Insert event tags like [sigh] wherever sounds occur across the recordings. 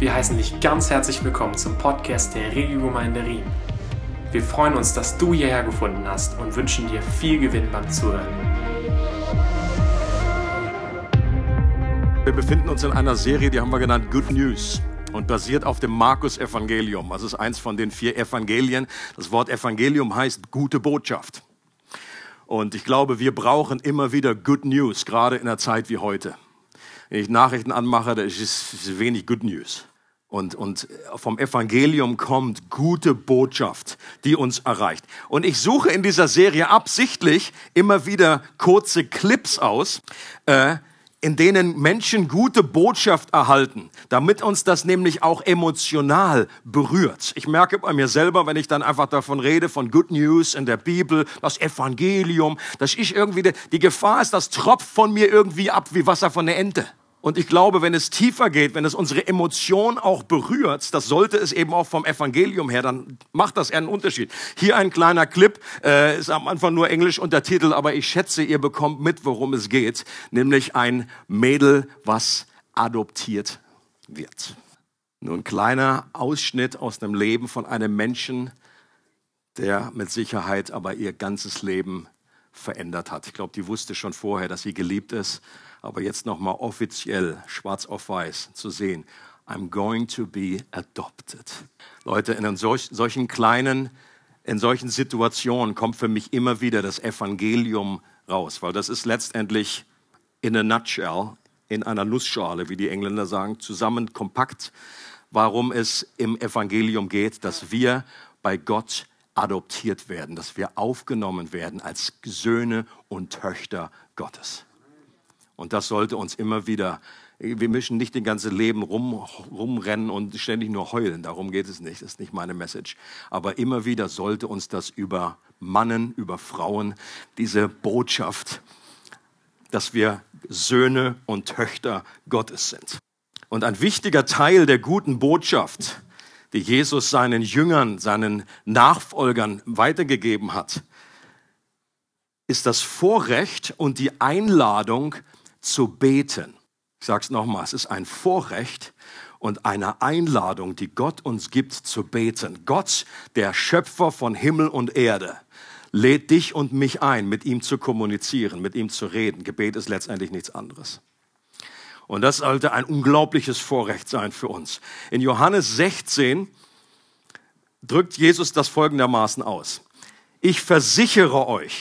Wir heißen dich ganz herzlich willkommen zum Podcast der Regiogemeinde Riem. Wir freuen uns, dass du hierher gefunden hast und wünschen dir viel Gewinn beim Zuhören. Wir befinden uns in einer Serie, die haben wir genannt Good News und basiert auf dem Markus-Evangelium. Das ist eins von den vier Evangelien. Das Wort Evangelium heißt gute Botschaft. Und ich glaube, wir brauchen immer wieder Good News, gerade in einer Zeit wie heute. Wenn ich Nachrichten anmache, da ist wenig Good News. Und, und vom Evangelium kommt gute Botschaft, die uns erreicht. Und ich suche in dieser Serie absichtlich immer wieder kurze Clips aus, äh, in denen Menschen gute Botschaft erhalten, damit uns das nämlich auch emotional berührt. Ich merke bei mir selber, wenn ich dann einfach davon rede, von Good News in der Bibel, das Evangelium, dass ich irgendwie, die, die Gefahr ist, das tropft von mir irgendwie ab wie Wasser von der Ente. Und ich glaube, wenn es tiefer geht, wenn es unsere Emotion auch berührt, das sollte es eben auch vom Evangelium her, dann macht das einen Unterschied. Hier ein kleiner Clip, äh, ist am Anfang nur Englisch untertitelt, aber ich schätze, ihr bekommt mit, worum es geht, nämlich ein Mädel, was adoptiert wird. Nur ein kleiner Ausschnitt aus dem Leben von einem Menschen, der mit Sicherheit aber ihr ganzes Leben verändert hat. Ich glaube, die wusste schon vorher, dass sie geliebt ist aber jetzt nochmal offiziell, schwarz auf weiß zu sehen. I'm going to be adopted. Leute, in solch, solchen kleinen, in solchen Situationen kommt für mich immer wieder das Evangelium raus, weil das ist letztendlich in a nutshell, in einer Nussschale, wie die Engländer sagen, zusammen kompakt, warum es im Evangelium geht, dass wir bei Gott adoptiert werden, dass wir aufgenommen werden als Söhne und Töchter Gottes. Und das sollte uns immer wieder, wir müssen nicht den ganzen Leben rum, rumrennen und ständig nur heulen. Darum geht es nicht. Das ist nicht meine Message. Aber immer wieder sollte uns das über Mannen, über Frauen, diese Botschaft, dass wir Söhne und Töchter Gottes sind. Und ein wichtiger Teil der guten Botschaft, die Jesus seinen Jüngern, seinen Nachfolgern weitergegeben hat, ist das Vorrecht und die Einladung, zu beten. Ich sage es nochmal, es ist ein Vorrecht und eine Einladung, die Gott uns gibt, zu beten. Gott, der Schöpfer von Himmel und Erde, lädt dich und mich ein, mit ihm zu kommunizieren, mit ihm zu reden. Gebet ist letztendlich nichts anderes. Und das sollte ein unglaubliches Vorrecht sein für uns. In Johannes 16 drückt Jesus das folgendermaßen aus. Ich versichere euch,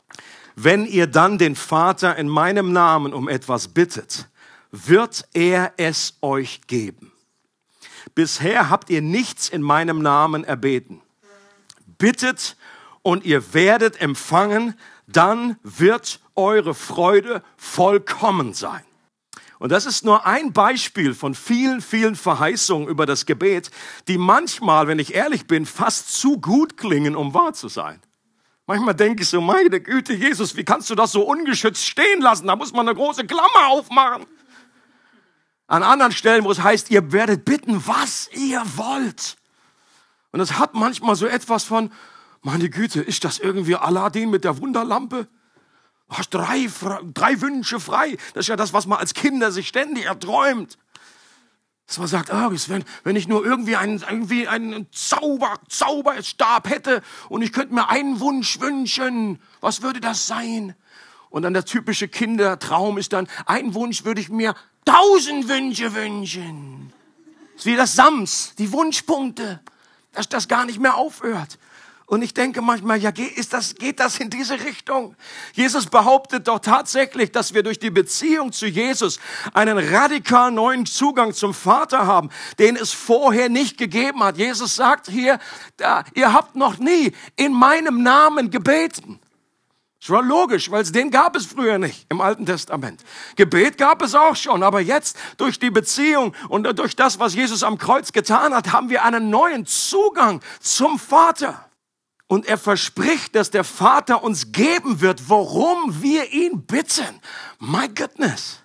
wenn ihr dann den Vater in meinem Namen um etwas bittet, wird er es euch geben. Bisher habt ihr nichts in meinem Namen erbeten. Bittet und ihr werdet empfangen, dann wird eure Freude vollkommen sein. Und das ist nur ein Beispiel von vielen, vielen Verheißungen über das Gebet, die manchmal, wenn ich ehrlich bin, fast zu gut klingen, um wahr zu sein. Manchmal denke ich so, meine Güte, Jesus, wie kannst du das so ungeschützt stehen lassen? Da muss man eine große Klammer aufmachen. An anderen Stellen, wo es heißt, ihr werdet bitten, was ihr wollt. Und es hat manchmal so etwas von, meine Güte, ist das irgendwie Aladdin mit der Wunderlampe? Du hast drei, drei Wünsche frei. Das ist ja das, was man als Kinder sich ständig erträumt. Dass man sagt, oh, wenn, wenn ich nur irgendwie einen, irgendwie einen Zauber, Zauberstab hätte und ich könnte mir einen Wunsch wünschen, was würde das sein? Und dann der typische Kindertraum ist dann, ein Wunsch würde ich mir tausend Wünsche wünschen. Das ist wie das Sams, die Wunschpunkte, dass das gar nicht mehr aufhört. Und ich denke manchmal, ja, ist das, geht das in diese Richtung? Jesus behauptet doch tatsächlich, dass wir durch die Beziehung zu Jesus einen radikal neuen Zugang zum Vater haben, den es vorher nicht gegeben hat. Jesus sagt hier, da, ihr habt noch nie in meinem Namen gebeten. Das war logisch, weil den gab es früher nicht im Alten Testament. Gebet gab es auch schon, aber jetzt durch die Beziehung und durch das, was Jesus am Kreuz getan hat, haben wir einen neuen Zugang zum Vater. Und er verspricht, dass der Vater uns geben wird, worum wir ihn bitten. My goodness.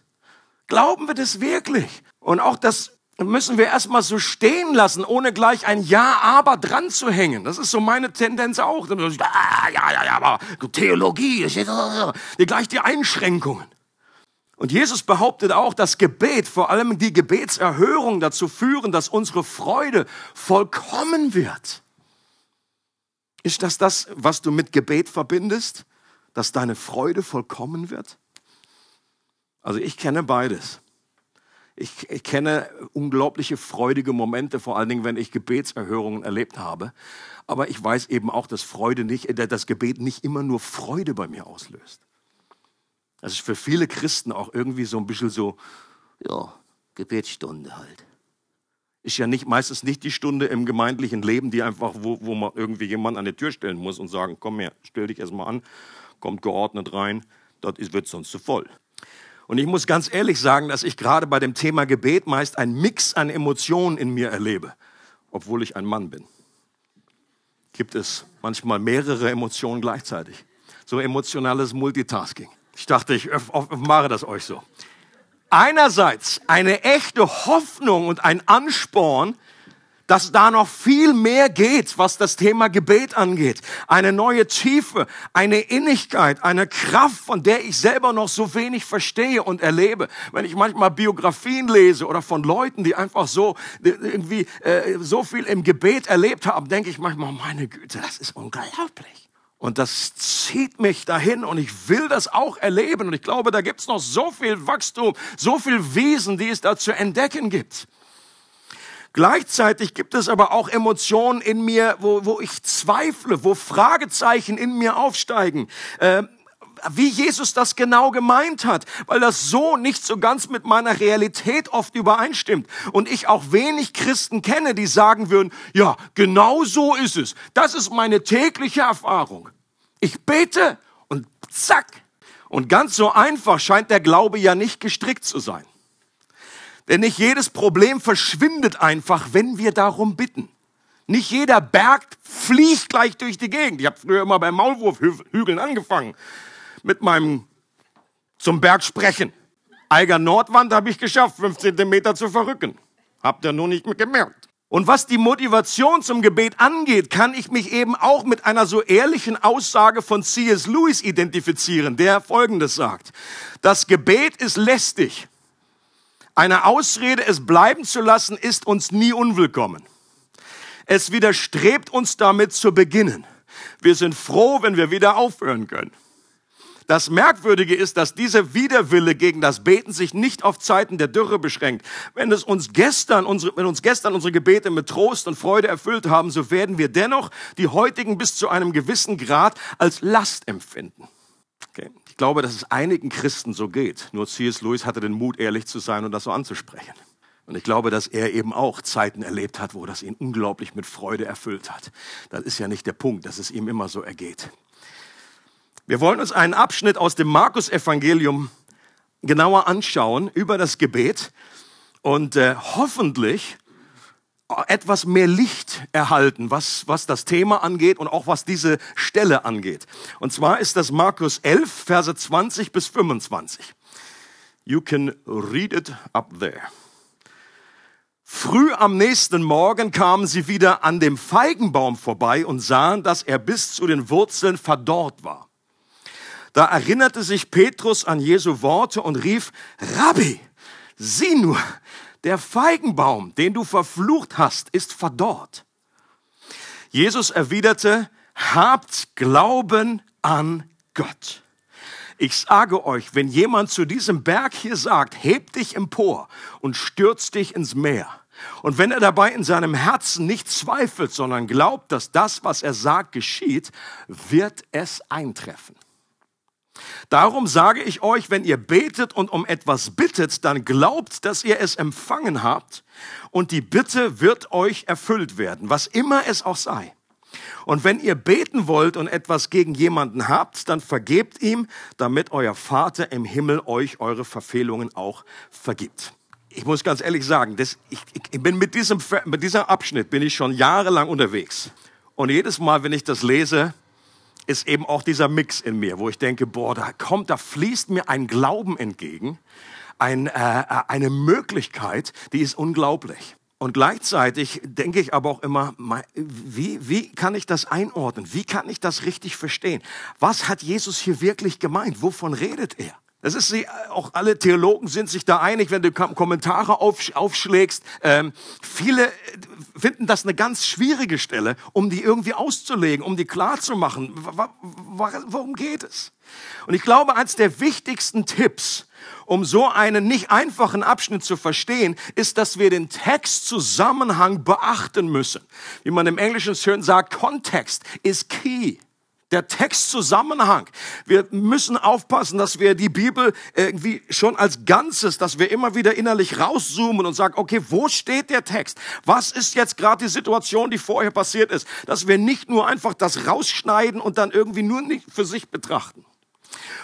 Glauben wir das wirklich? Und auch das müssen wir erstmal so stehen lassen, ohne gleich ein Ja, aber dran zu hängen. Das ist so meine Tendenz auch. Ah, ja, ja, ja, aber Theologie, [laughs] gleich die Einschränkungen. Und Jesus behauptet auch, dass Gebet, vor allem die Gebetserhörung dazu führen, dass unsere Freude vollkommen wird. Ist das das, was du mit Gebet verbindest? Dass deine Freude vollkommen wird? Also ich kenne beides. Ich, ich, kenne unglaubliche freudige Momente, vor allen Dingen, wenn ich Gebetserhörungen erlebt habe. Aber ich weiß eben auch, dass Freude nicht, äh, das Gebet nicht immer nur Freude bei mir auslöst. Das ist für viele Christen auch irgendwie so ein bisschen so, ja, Gebetsstunde halt. Ist ja nicht, meistens nicht die Stunde im gemeindlichen Leben, die einfach, wo, wo man irgendwie jemand an die Tür stellen muss und sagen, komm her, stell dich erstmal an, kommt geordnet rein, dort wird sonst zu voll. Und ich muss ganz ehrlich sagen, dass ich gerade bei dem Thema Gebet meist einen Mix an Emotionen in mir erlebe, obwohl ich ein Mann bin. Gibt es manchmal mehrere Emotionen gleichzeitig. So emotionales Multitasking. Ich dachte, ich mache das euch so. Einerseits eine echte Hoffnung und ein Ansporn, dass da noch viel mehr geht, was das Thema Gebet angeht. Eine neue Tiefe, eine Innigkeit, eine Kraft, von der ich selber noch so wenig verstehe und erlebe. Wenn ich manchmal Biografien lese oder von Leuten, die einfach so irgendwie äh, so viel im Gebet erlebt haben, denke ich manchmal, meine Güte, das ist unglaublich. Und das zieht mich dahin und ich will das auch erleben. Und ich glaube, da gibt es noch so viel Wachstum, so viel Wesen, die es da zu entdecken gibt. Gleichzeitig gibt es aber auch Emotionen in mir, wo, wo ich zweifle, wo Fragezeichen in mir aufsteigen. Äh, wie Jesus das genau gemeint hat, weil das so nicht so ganz mit meiner Realität oft übereinstimmt. Und ich auch wenig Christen kenne, die sagen würden, ja, genau so ist es. Das ist meine tägliche Erfahrung. Ich bete und zack. Und ganz so einfach scheint der Glaube ja nicht gestrickt zu sein. Denn nicht jedes Problem verschwindet einfach, wenn wir darum bitten. Nicht jeder Berg fliegt gleich durch die Gegend. Ich habe früher immer bei Maulwurfhügeln angefangen mit meinem zum Berg sprechen. Eiger Nordwand habe ich geschafft, 15 Meter zu verrücken. Habt ihr nur nicht gemerkt. Und was die Motivation zum Gebet angeht, kann ich mich eben auch mit einer so ehrlichen Aussage von C.S. Lewis identifizieren, der Folgendes sagt. Das Gebet ist lästig. Eine Ausrede, es bleiben zu lassen, ist uns nie unwillkommen. Es widerstrebt uns damit zu beginnen. Wir sind froh, wenn wir wieder aufhören können. Das Merkwürdige ist, dass dieser Widerwille gegen das Beten sich nicht auf Zeiten der Dürre beschränkt. Wenn es uns gestern, unsere, wenn uns gestern unsere Gebete mit Trost und Freude erfüllt haben, so werden wir dennoch die heutigen bis zu einem gewissen Grad als Last empfinden. Okay. Ich glaube, dass es einigen Christen so geht. Nur C.S. Lewis hatte den Mut, ehrlich zu sein und das so anzusprechen. Und ich glaube, dass er eben auch Zeiten erlebt hat, wo das ihn unglaublich mit Freude erfüllt hat. Das ist ja nicht der Punkt, dass es ihm immer so ergeht. Wir wollen uns einen Abschnitt aus dem Markus-Evangelium genauer anschauen über das Gebet und äh, hoffentlich etwas mehr Licht erhalten, was, was das Thema angeht und auch was diese Stelle angeht. Und zwar ist das Markus 11, Verse 20 bis 25. You can read it up there. Früh am nächsten Morgen kamen sie wieder an dem Feigenbaum vorbei und sahen, dass er bis zu den Wurzeln verdorrt war. Da erinnerte sich Petrus an Jesu Worte und rief, Rabbi, sieh nur, der Feigenbaum, den du verflucht hast, ist verdorrt. Jesus erwiderte, habt Glauben an Gott. Ich sage euch, wenn jemand zu diesem Berg hier sagt, heb dich empor und stürz dich ins Meer, und wenn er dabei in seinem Herzen nicht zweifelt, sondern glaubt, dass das, was er sagt, geschieht, wird es eintreffen. Darum sage ich euch, wenn ihr betet und um etwas bittet, dann glaubt, dass ihr es empfangen habt und die Bitte wird euch erfüllt werden, was immer es auch sei. Und wenn ihr beten wollt und etwas gegen jemanden habt, dann vergebt ihm, damit euer Vater im Himmel euch eure Verfehlungen auch vergibt. Ich muss ganz ehrlich sagen, das, ich, ich bin mit diesem, mit diesem Abschnitt bin ich schon jahrelang unterwegs. Und jedes Mal, wenn ich das lese, ist eben auch dieser Mix in mir, wo ich denke, boah, da kommt, da fließt mir ein Glauben entgegen, ein, äh, eine Möglichkeit, die ist unglaublich. Und gleichzeitig denke ich aber auch immer, wie, wie kann ich das einordnen? Wie kann ich das richtig verstehen? Was hat Jesus hier wirklich gemeint? Wovon redet er? Das ist sie, auch alle Theologen sind sich da einig, wenn du Kommentare aufschlägst. Ähm, viele finden das eine ganz schwierige Stelle, um die irgendwie auszulegen, um die klar zu machen. Worum geht es? Und ich glaube, eins der wichtigsten Tipps, um so einen nicht einfachen Abschnitt zu verstehen, ist, dass wir den Textzusammenhang beachten müssen. Wie man im Englischen schön sagt, Kontext ist key der Textzusammenhang. Wir müssen aufpassen, dass wir die Bibel irgendwie schon als Ganzes, dass wir immer wieder innerlich rauszoomen und sagen, okay, wo steht der Text? Was ist jetzt gerade die Situation, die vorher passiert ist? Dass wir nicht nur einfach das rausschneiden und dann irgendwie nur nicht für sich betrachten.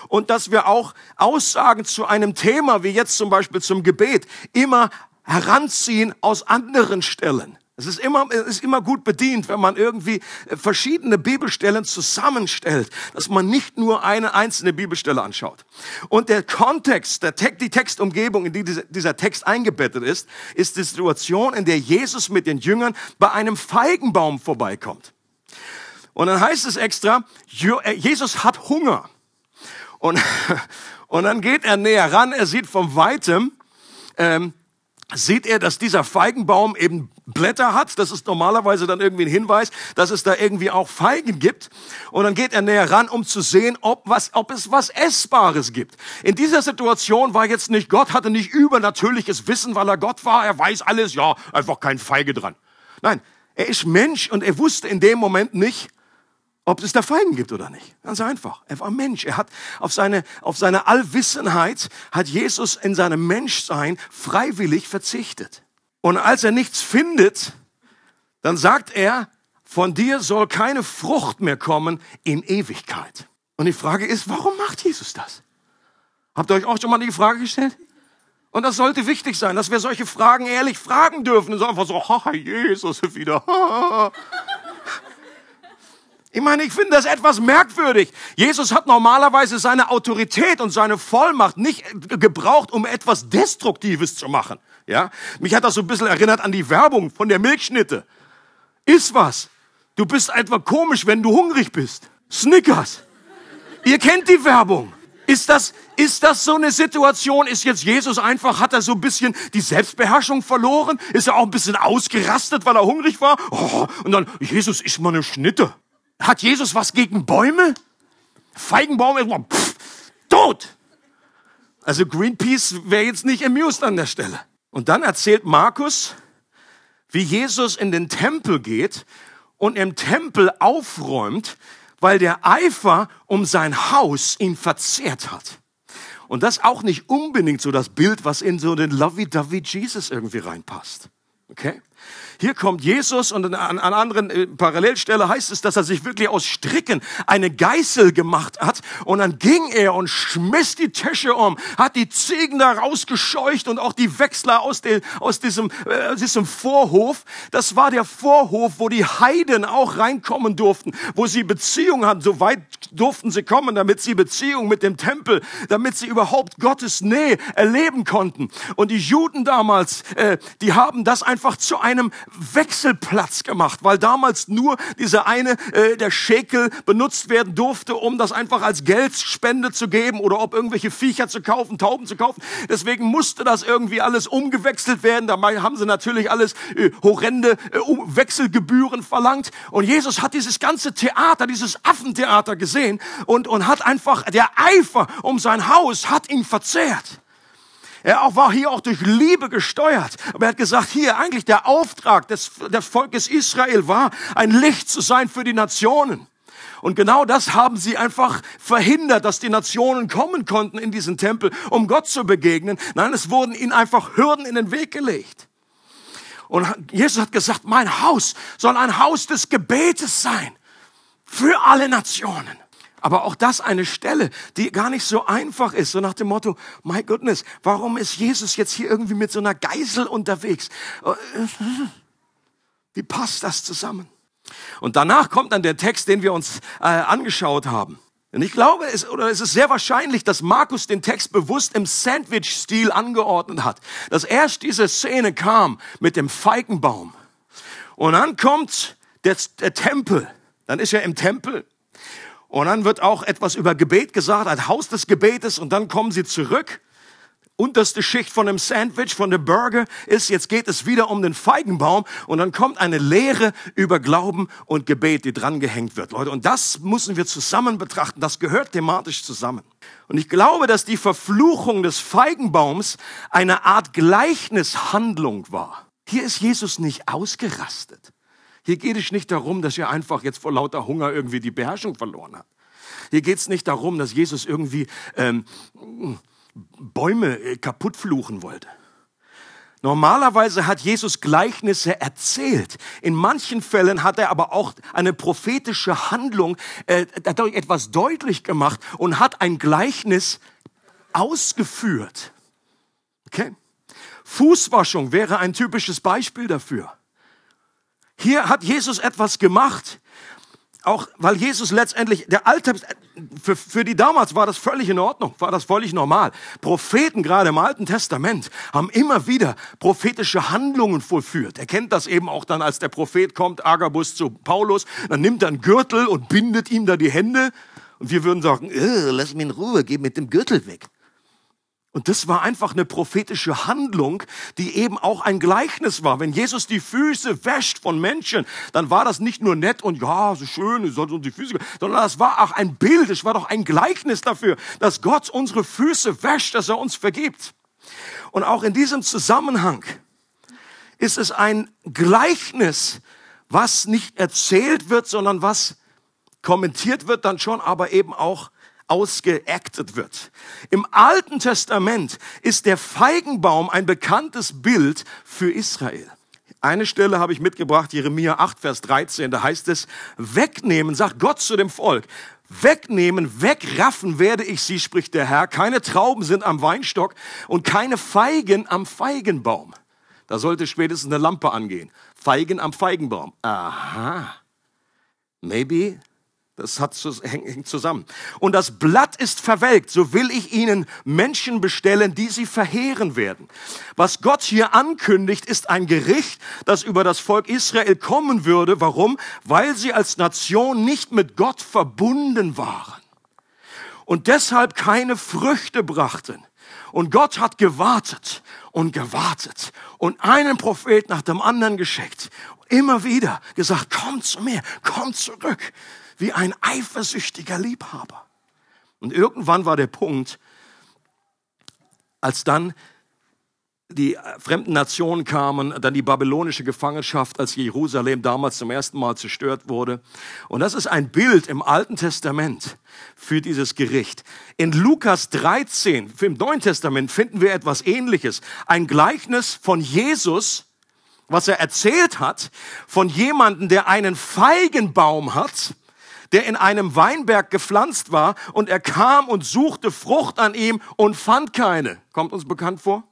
Und dass wir auch Aussagen zu einem Thema, wie jetzt zum Beispiel zum Gebet, immer heranziehen aus anderen Stellen. Es ist immer, es ist immer gut bedient, wenn man irgendwie äh, verschiedene Bibelstellen zusammenstellt, dass man nicht nur eine einzelne Bibelstelle anschaut. Und der Kontext, der Text, die Textumgebung, in die dieser Text eingebettet ist, ist die Situation, in der Jesus mit den Jüngern bei einem Feigenbaum vorbeikommt. Und dann heißt es extra, äh, Jesus hat Hunger. Und, [laughs] und dann geht er näher ran, er sieht vom Weitem, ähm, sieht er, dass dieser Feigenbaum eben Blätter hat. Das ist normalerweise dann irgendwie ein Hinweis, dass es da irgendwie auch Feigen gibt. Und dann geht er näher ran, um zu sehen, ob, was, ob es was Essbares gibt. In dieser Situation war jetzt nicht Gott, hatte nicht übernatürliches Wissen, weil er Gott war. Er weiß alles, ja, einfach kein Feige dran. Nein, er ist Mensch und er wusste in dem Moment nicht, ob es da Feigen gibt oder nicht. Ganz einfach. Er war Mensch. Er hat auf seine, auf seine Allwissenheit hat Jesus in seinem Menschsein freiwillig verzichtet. Und als er nichts findet, dann sagt er, von dir soll keine Frucht mehr kommen in Ewigkeit. Und die Frage ist, warum macht Jesus das? Habt ihr euch auch schon mal die Frage gestellt? Und das sollte wichtig sein, dass wir solche Fragen ehrlich fragen dürfen. Und so einfach so, haha, Jesus wieder. [laughs] Ich meine, ich finde das etwas merkwürdig. Jesus hat normalerweise seine Autorität und seine Vollmacht nicht gebraucht, um etwas Destruktives zu machen. Ja, mich hat das so ein bisschen erinnert an die Werbung von der Milchschnitte. Iss was. Du bist etwa komisch, wenn du hungrig bist. Snickers. Ihr kennt die Werbung. Ist das, ist das so eine Situation? Ist jetzt Jesus einfach, hat er so ein bisschen die Selbstbeherrschung verloren? Ist er auch ein bisschen ausgerastet, weil er hungrig war? Oh, und dann, Jesus, ist mal eine Schnitte. Hat Jesus was gegen Bäume? Feigenbaum ist pff, tot. Also Greenpeace wäre jetzt nicht amused an der Stelle. Und dann erzählt Markus, wie Jesus in den Tempel geht und im Tempel aufräumt, weil der Eifer um sein Haus ihn verzehrt hat. Und das auch nicht unbedingt so das Bild, was in so den Lovey-Dovey Jesus irgendwie reinpasst. Okay? Hier kommt Jesus und an, an anderen äh, Parallelstelle heißt es, dass er sich wirklich aus Stricken eine Geißel gemacht hat und dann ging er und schmiss die Tische um, hat die Ziegen da rausgescheucht und auch die Wechsler aus, den, aus diesem, äh, diesem Vorhof. Das war der Vorhof, wo die Heiden auch reinkommen durften, wo sie Beziehung hatten. So weit durften sie kommen, damit sie Beziehung mit dem Tempel, damit sie überhaupt Gottes Nähe erleben konnten. Und die Juden damals, äh, die haben das einfach zu einem Wechselplatz gemacht, weil damals nur dieser eine, äh, der Schekel benutzt werden durfte, um das einfach als Geldspende zu geben oder ob irgendwelche Viecher zu kaufen, Tauben zu kaufen. Deswegen musste das irgendwie alles umgewechselt werden. Dabei haben sie natürlich alles äh, horrende äh, Wechselgebühren verlangt. Und Jesus hat dieses ganze Theater, dieses Affentheater gesehen und, und hat einfach, der Eifer um sein Haus hat ihn verzehrt. Er auch war hier auch durch Liebe gesteuert. Aber er hat gesagt, hier eigentlich der Auftrag des, des Volkes Israel war, ein Licht zu sein für die Nationen. Und genau das haben sie einfach verhindert, dass die Nationen kommen konnten in diesen Tempel, um Gott zu begegnen. Nein, es wurden ihnen einfach Hürden in den Weg gelegt. Und Jesus hat gesagt, mein Haus soll ein Haus des Gebetes sein für alle Nationen. Aber auch das eine Stelle, die gar nicht so einfach ist, so nach dem Motto, my goodness, warum ist Jesus jetzt hier irgendwie mit so einer Geisel unterwegs? Wie passt das zusammen? Und danach kommt dann der Text, den wir uns äh, angeschaut haben. Und ich glaube, es, oder es ist sehr wahrscheinlich, dass Markus den Text bewusst im Sandwich-Stil angeordnet hat. Dass erst diese Szene kam mit dem Feigenbaum. Und dann kommt der, der Tempel. Dann ist er im Tempel. Und dann wird auch etwas über Gebet gesagt, ein Haus des Gebetes. Und dann kommen sie zurück unterste Schicht von dem Sandwich, von dem Burger ist, jetzt geht es wieder um den Feigenbaum und dann kommt eine Lehre über Glauben und Gebet, die dran gehängt wird, Leute. Und das müssen wir zusammen betrachten. Das gehört thematisch zusammen. Und ich glaube, dass die Verfluchung des Feigenbaums eine Art Gleichnishandlung war. Hier ist Jesus nicht ausgerastet. Hier geht es nicht darum, dass er einfach jetzt vor lauter Hunger irgendwie die Beherrschung verloren hat. Hier geht es nicht darum, dass Jesus irgendwie ähm, Bäume äh, kaputt fluchen wollte. Normalerweise hat Jesus Gleichnisse erzählt. In manchen Fällen hat er aber auch eine prophetische Handlung äh, dadurch etwas deutlich gemacht und hat ein Gleichnis ausgeführt. Okay? Fußwaschung wäre ein typisches Beispiel dafür. Hier hat Jesus etwas gemacht, auch weil Jesus letztendlich, der Alte, für, für die damals war das völlig in Ordnung, war das völlig normal. Propheten, gerade im Alten Testament, haben immer wieder prophetische Handlungen vollführt. Er kennt das eben auch dann, als der Prophet kommt, Agabus zu Paulus, dann nimmt er einen Gürtel und bindet ihm da die Hände. Und wir würden sagen, lass mich in Ruhe, geh mit dem Gürtel weg. Und das war einfach eine prophetische Handlung, die eben auch ein Gleichnis war. Wenn Jesus die Füße wäscht von Menschen, dann war das nicht nur nett und ja, so schön, es soll uns die Füße, sondern das war auch ein Bild, es war doch ein Gleichnis dafür, dass Gott unsere Füße wäscht, dass er uns vergibt. Und auch in diesem Zusammenhang ist es ein Gleichnis, was nicht erzählt wird, sondern was kommentiert wird dann schon, aber eben auch ausgeactet wird. Im Alten Testament ist der Feigenbaum ein bekanntes Bild für Israel. Eine Stelle habe ich mitgebracht, Jeremia 8, Vers 13, da heißt es, wegnehmen, sagt Gott zu dem Volk, wegnehmen, wegraffen werde ich sie, spricht der Herr. Keine Trauben sind am Weinstock und keine Feigen am Feigenbaum. Da sollte spätestens eine Lampe angehen. Feigen am Feigenbaum. Aha. Maybe das hat, hängt zusammen. Und das Blatt ist verwelkt, so will ich ihnen Menschen bestellen, die sie verheeren werden. Was Gott hier ankündigt, ist ein Gericht, das über das Volk Israel kommen würde. Warum? Weil sie als Nation nicht mit Gott verbunden waren und deshalb keine Früchte brachten. Und Gott hat gewartet und gewartet und einen Prophet nach dem anderen geschickt. Immer wieder gesagt, komm zu mir, komm zurück wie ein eifersüchtiger Liebhaber. Und irgendwann war der Punkt, als dann die fremden Nationen kamen, dann die babylonische Gefangenschaft, als Jerusalem damals zum ersten Mal zerstört wurde. Und das ist ein Bild im Alten Testament für dieses Gericht. In Lukas 13, im Neuen Testament, finden wir etwas Ähnliches. Ein Gleichnis von Jesus, was er erzählt hat, von jemandem, der einen Feigenbaum hat der in einem Weinberg gepflanzt war und er kam und suchte Frucht an ihm und fand keine. Kommt uns bekannt vor?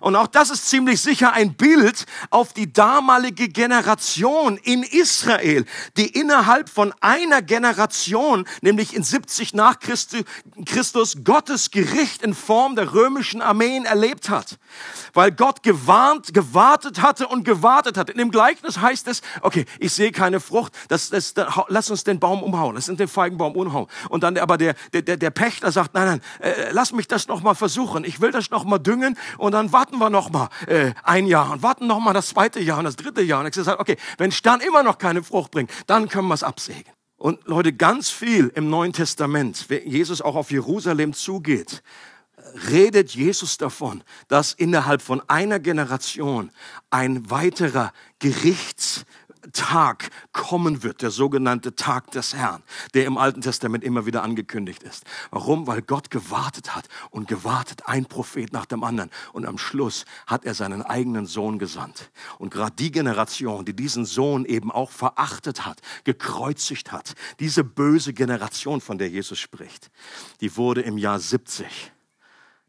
Und auch das ist ziemlich sicher ein Bild auf die damalige Generation in Israel, die innerhalb von einer Generation, nämlich in 70 nach Christus, Gottes Gericht in Form der römischen Armeen erlebt hat. Weil Gott gewarnt, gewartet hatte und gewartet hat. In dem Gleichnis heißt es, okay, ich sehe keine Frucht, das, das, das, lass uns den Baum umhauen, lass uns den Feigenbaum umhauen. Und dann aber der, der, der Pächter sagt, nein, nein, äh, lass mich das noch mal versuchen, ich will das noch mal düngen und dann warten wir noch mal äh, ein Jahr und warten noch mal das zweite Jahr und das dritte Jahr. Und ich sage, okay, wenn dann immer noch keine Frucht bringt, dann können wir es absägen. Und Leute, ganz viel im Neuen Testament, wenn Jesus auch auf Jerusalem zugeht, redet Jesus davon, dass innerhalb von einer Generation ein weiterer Gerichts Tag kommen wird, der sogenannte Tag des Herrn, der im Alten Testament immer wieder angekündigt ist. Warum? Weil Gott gewartet hat und gewartet, ein Prophet nach dem anderen. Und am Schluss hat er seinen eigenen Sohn gesandt. Und gerade die Generation, die diesen Sohn eben auch verachtet hat, gekreuzigt hat, diese böse Generation, von der Jesus spricht, die wurde im Jahr 70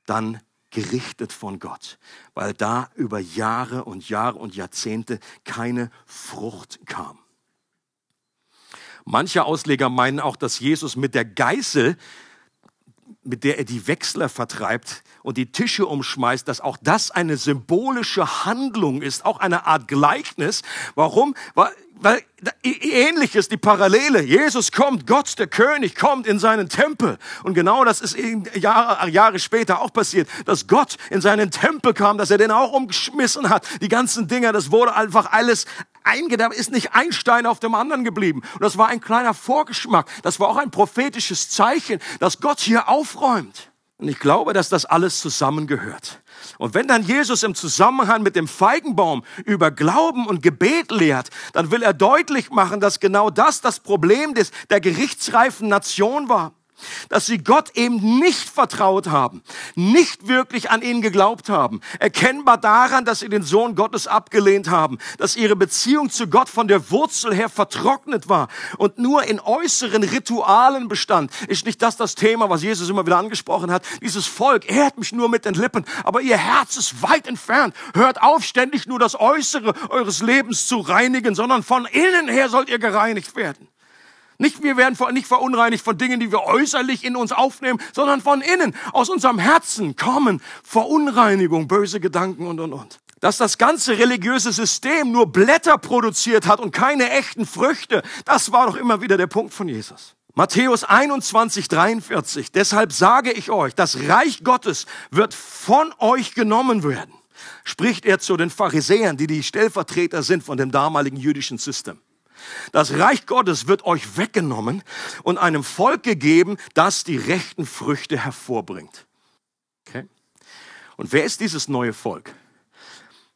dann gerichtet von Gott, weil da über Jahre und Jahre und Jahrzehnte keine Frucht kam. Manche Ausleger meinen auch, dass Jesus mit der Geißel mit der er die Wechsler vertreibt und die Tische umschmeißt, dass auch das eine symbolische Handlung ist, auch eine Art Gleichnis. Warum? Weil weil ähnliches, die Parallele. Jesus kommt, Gott, der König, kommt in seinen Tempel. Und genau das ist Jahre, Jahre später auch passiert, dass Gott in seinen Tempel kam, dass er den auch umgeschmissen hat. Die ganzen Dinger, das wurde einfach alles eingedämmt, ist nicht ein Stein auf dem anderen geblieben. Und das war ein kleiner Vorgeschmack. Das war auch ein prophetisches Zeichen, dass Gott hier aufräumt. Und ich glaube, dass das alles zusammengehört. Und wenn dann Jesus im Zusammenhang mit dem Feigenbaum über Glauben und Gebet lehrt, dann will er deutlich machen, dass genau das das Problem des, der gerichtsreifen Nation war dass sie Gott eben nicht vertraut haben, nicht wirklich an ihn geglaubt haben. Erkennbar daran, dass sie den Sohn Gottes abgelehnt haben, dass ihre Beziehung zu Gott von der Wurzel her vertrocknet war und nur in äußeren Ritualen bestand. Ist nicht das das Thema, was Jesus immer wieder angesprochen hat? Dieses Volk ehrt mich nur mit den Lippen, aber ihr Herz ist weit entfernt. Hört auf, ständig nur das Äußere eures Lebens zu reinigen, sondern von innen her sollt ihr gereinigt werden. Nicht, wir werden nicht verunreinigt von Dingen, die wir äußerlich in uns aufnehmen, sondern von innen, aus unserem Herzen kommen Verunreinigung, böse Gedanken und, und, und. Dass das ganze religiöse System nur Blätter produziert hat und keine echten Früchte, das war doch immer wieder der Punkt von Jesus. Matthäus 21, 43. Deshalb sage ich euch, das Reich Gottes wird von euch genommen werden. Spricht er zu den Pharisäern, die die Stellvertreter sind von dem damaligen jüdischen System. Das Reich Gottes wird euch weggenommen und einem Volk gegeben, das die rechten Früchte hervorbringt. Okay? Und wer ist dieses neue Volk?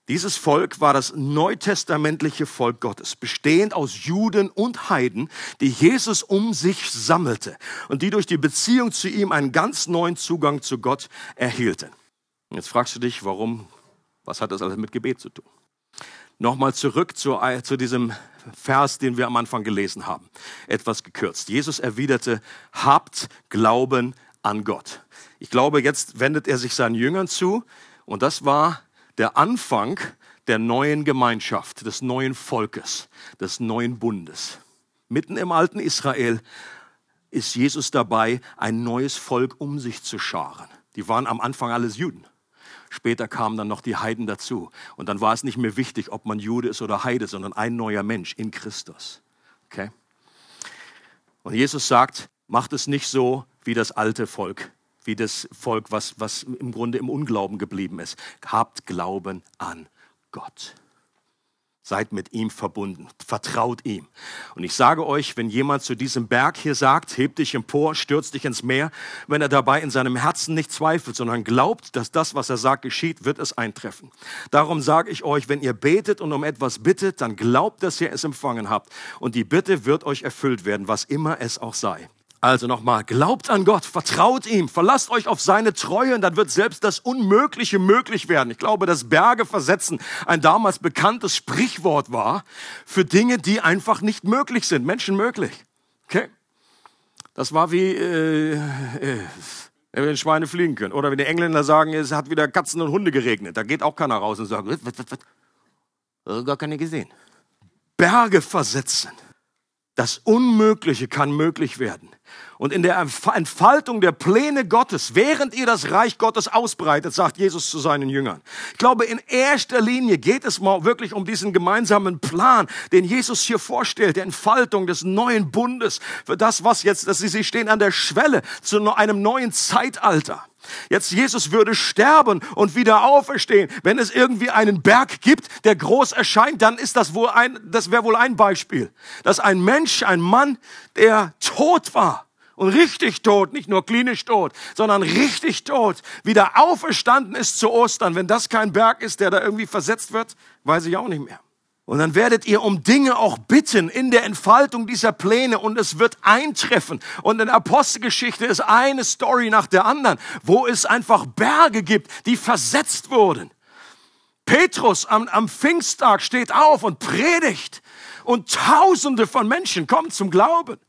Dieses Volk war das neutestamentliche Volk Gottes, bestehend aus Juden und Heiden, die Jesus um sich sammelte und die durch die Beziehung zu ihm einen ganz neuen Zugang zu Gott erhielten. Jetzt fragst du dich, warum, was hat das alles mit Gebet zu tun? Nochmal zurück zu, zu diesem Vers, den wir am Anfang gelesen haben. Etwas gekürzt. Jesus erwiderte, habt Glauben an Gott. Ich glaube, jetzt wendet er sich seinen Jüngern zu und das war der Anfang der neuen Gemeinschaft, des neuen Volkes, des neuen Bundes. Mitten im alten Israel ist Jesus dabei, ein neues Volk um sich zu scharen. Die waren am Anfang alles Juden. Später kamen dann noch die Heiden dazu. Und dann war es nicht mehr wichtig, ob man Jude ist oder Heide, sondern ein neuer Mensch in Christus. Okay? Und Jesus sagt, macht es nicht so wie das alte Volk, wie das Volk, was, was im Grunde im Unglauben geblieben ist. Habt Glauben an Gott. Seid mit ihm verbunden, vertraut ihm. Und ich sage euch, wenn jemand zu diesem Berg hier sagt, heb dich empor, stürz dich ins Meer, wenn er dabei in seinem Herzen nicht zweifelt, sondern glaubt, dass das, was er sagt, geschieht, wird es eintreffen. Darum sage ich euch, wenn ihr betet und um etwas bittet, dann glaubt, dass ihr es empfangen habt. Und die Bitte wird euch erfüllt werden, was immer es auch sei. Also nochmal, glaubt an Gott, vertraut ihm, verlasst euch auf seine Treue und dann wird selbst das Unmögliche möglich werden. Ich glaube, dass Berge versetzen ein damals bekanntes Sprichwort war für Dinge, die einfach nicht möglich sind, Menschen möglich. Okay? Das war wie, äh, äh, wenn Schweine fliegen können. Oder wenn die Engländer sagen, es hat wieder Katzen und Hunde geregnet. Da geht auch keiner raus und sagt, was, was, was? Gar keine gesehen. Berge versetzen. Das Unmögliche kann möglich werden. Und in der Entfaltung der Pläne Gottes, während ihr das Reich Gottes ausbreitet, sagt Jesus zu seinen Jüngern. Ich glaube, in erster Linie geht es mal wirklich um diesen gemeinsamen Plan, den Jesus hier vorstellt, der Entfaltung des neuen Bundes, für das, was jetzt, dass sie, sie stehen an der Schwelle zu einem neuen Zeitalter. Jetzt Jesus würde sterben und wieder auferstehen. Wenn es irgendwie einen Berg gibt, der groß erscheint, dann ist das wohl ein, das wäre wohl ein Beispiel, dass ein Mensch, ein Mann, der tot war und richtig tot, nicht nur klinisch tot, sondern richtig tot, wieder auferstanden ist zu Ostern. Wenn das kein Berg ist, der da irgendwie versetzt wird, weiß ich auch nicht mehr. Und dann werdet ihr um Dinge auch bitten in der Entfaltung dieser Pläne und es wird eintreffen. Und in Apostelgeschichte ist eine Story nach der anderen, wo es einfach Berge gibt, die versetzt wurden. Petrus am, am Pfingsttag steht auf und predigt und Tausende von Menschen kommen zum Glauben.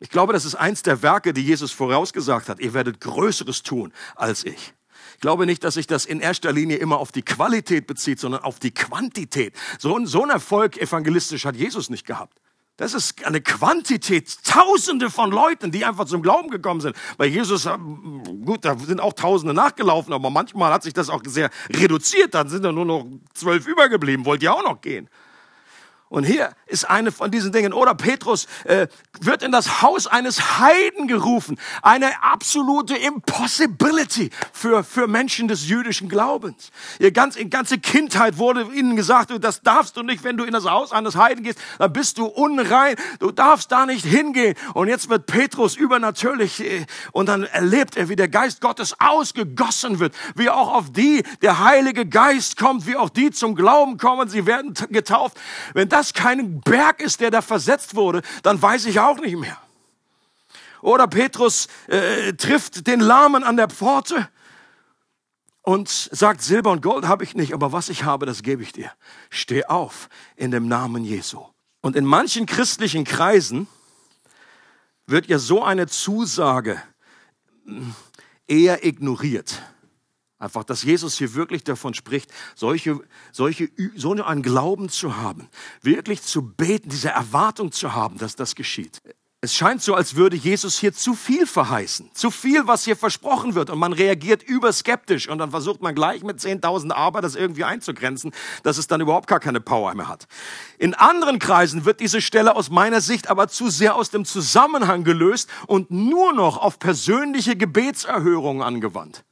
Ich glaube, das ist eins der Werke, die Jesus vorausgesagt hat. Ihr werdet Größeres tun als ich. Ich glaube nicht, dass sich das in erster Linie immer auf die Qualität bezieht, sondern auf die Quantität. So, so ein Erfolg evangelistisch hat Jesus nicht gehabt. Das ist eine Quantität, Tausende von Leuten, die einfach zum Glauben gekommen sind. Bei Jesus, äh, gut, da sind auch Tausende nachgelaufen, aber manchmal hat sich das auch sehr reduziert. Dann sind da nur noch zwölf übergeblieben. Wollt ihr auch noch gehen? Und hier ist eine von diesen Dingen. Oder Petrus äh, wird in das Haus eines Heiden gerufen. Eine absolute Impossibility für, für Menschen des jüdischen Glaubens. Ihr ganz, in ganze Kindheit wurde ihnen gesagt, das darfst du nicht, wenn du in das Haus eines Heiden gehst, dann bist du unrein. Du darfst da nicht hingehen. Und jetzt wird Petrus übernatürlich äh, und dann erlebt er, wie der Geist Gottes ausgegossen wird, wie auch auf die der Heilige Geist kommt, wie auch die zum Glauben kommen. Sie werden getauft. Wenn das das kein Berg ist, der da versetzt wurde, dann weiß ich auch nicht mehr. Oder Petrus äh, trifft den Lahmen an der Pforte und sagt, Silber und Gold habe ich nicht, aber was ich habe, das gebe ich dir. Steh auf in dem Namen Jesu. Und in manchen christlichen Kreisen wird ja so eine Zusage hm, eher ignoriert. Einfach, dass Jesus hier wirklich davon spricht, solche, solche, so einen Glauben zu haben, wirklich zu beten, diese Erwartung zu haben, dass das geschieht. Es scheint so, als würde Jesus hier zu viel verheißen, zu viel, was hier versprochen wird und man reagiert überskeptisch und dann versucht man gleich mit 10.000 Aber das irgendwie einzugrenzen, dass es dann überhaupt gar keine Power mehr hat. In anderen Kreisen wird diese Stelle aus meiner Sicht aber zu sehr aus dem Zusammenhang gelöst und nur noch auf persönliche Gebetserhörungen angewandt.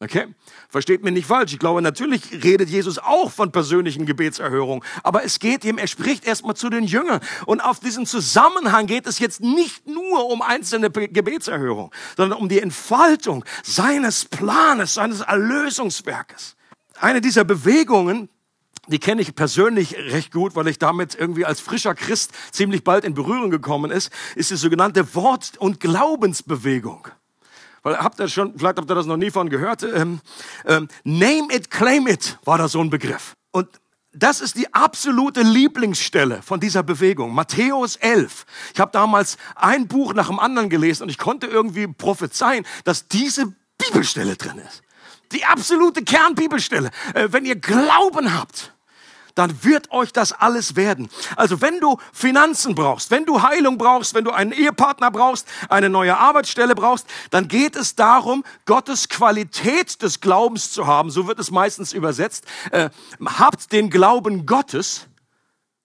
Okay? Versteht mir nicht falsch. Ich glaube, natürlich redet Jesus auch von persönlichen Gebetserhörungen. Aber es geht ihm, er spricht erstmal zu den Jüngern. Und auf diesen Zusammenhang geht es jetzt nicht nur um einzelne Gebetserhörungen, sondern um die Entfaltung seines Planes, seines Erlösungswerkes. Eine dieser Bewegungen, die kenne ich persönlich recht gut, weil ich damit irgendwie als frischer Christ ziemlich bald in Berührung gekommen ist, ist die sogenannte Wort- und Glaubensbewegung. Weil habt ihr schon, vielleicht habt ihr das noch nie von gehört. Ähm, ähm, name it, claim it war da so ein Begriff. Und das ist die absolute Lieblingsstelle von dieser Bewegung. Matthäus 11. Ich habe damals ein Buch nach dem anderen gelesen und ich konnte irgendwie prophezeien, dass diese Bibelstelle drin ist. Die absolute Kernbibelstelle. Äh, wenn ihr Glauben habt, dann wird euch das alles werden. Also wenn du Finanzen brauchst, wenn du Heilung brauchst, wenn du einen Ehepartner brauchst, eine neue Arbeitsstelle brauchst, dann geht es darum, Gottes Qualität des Glaubens zu haben. So wird es meistens übersetzt. Äh, habt den Glauben Gottes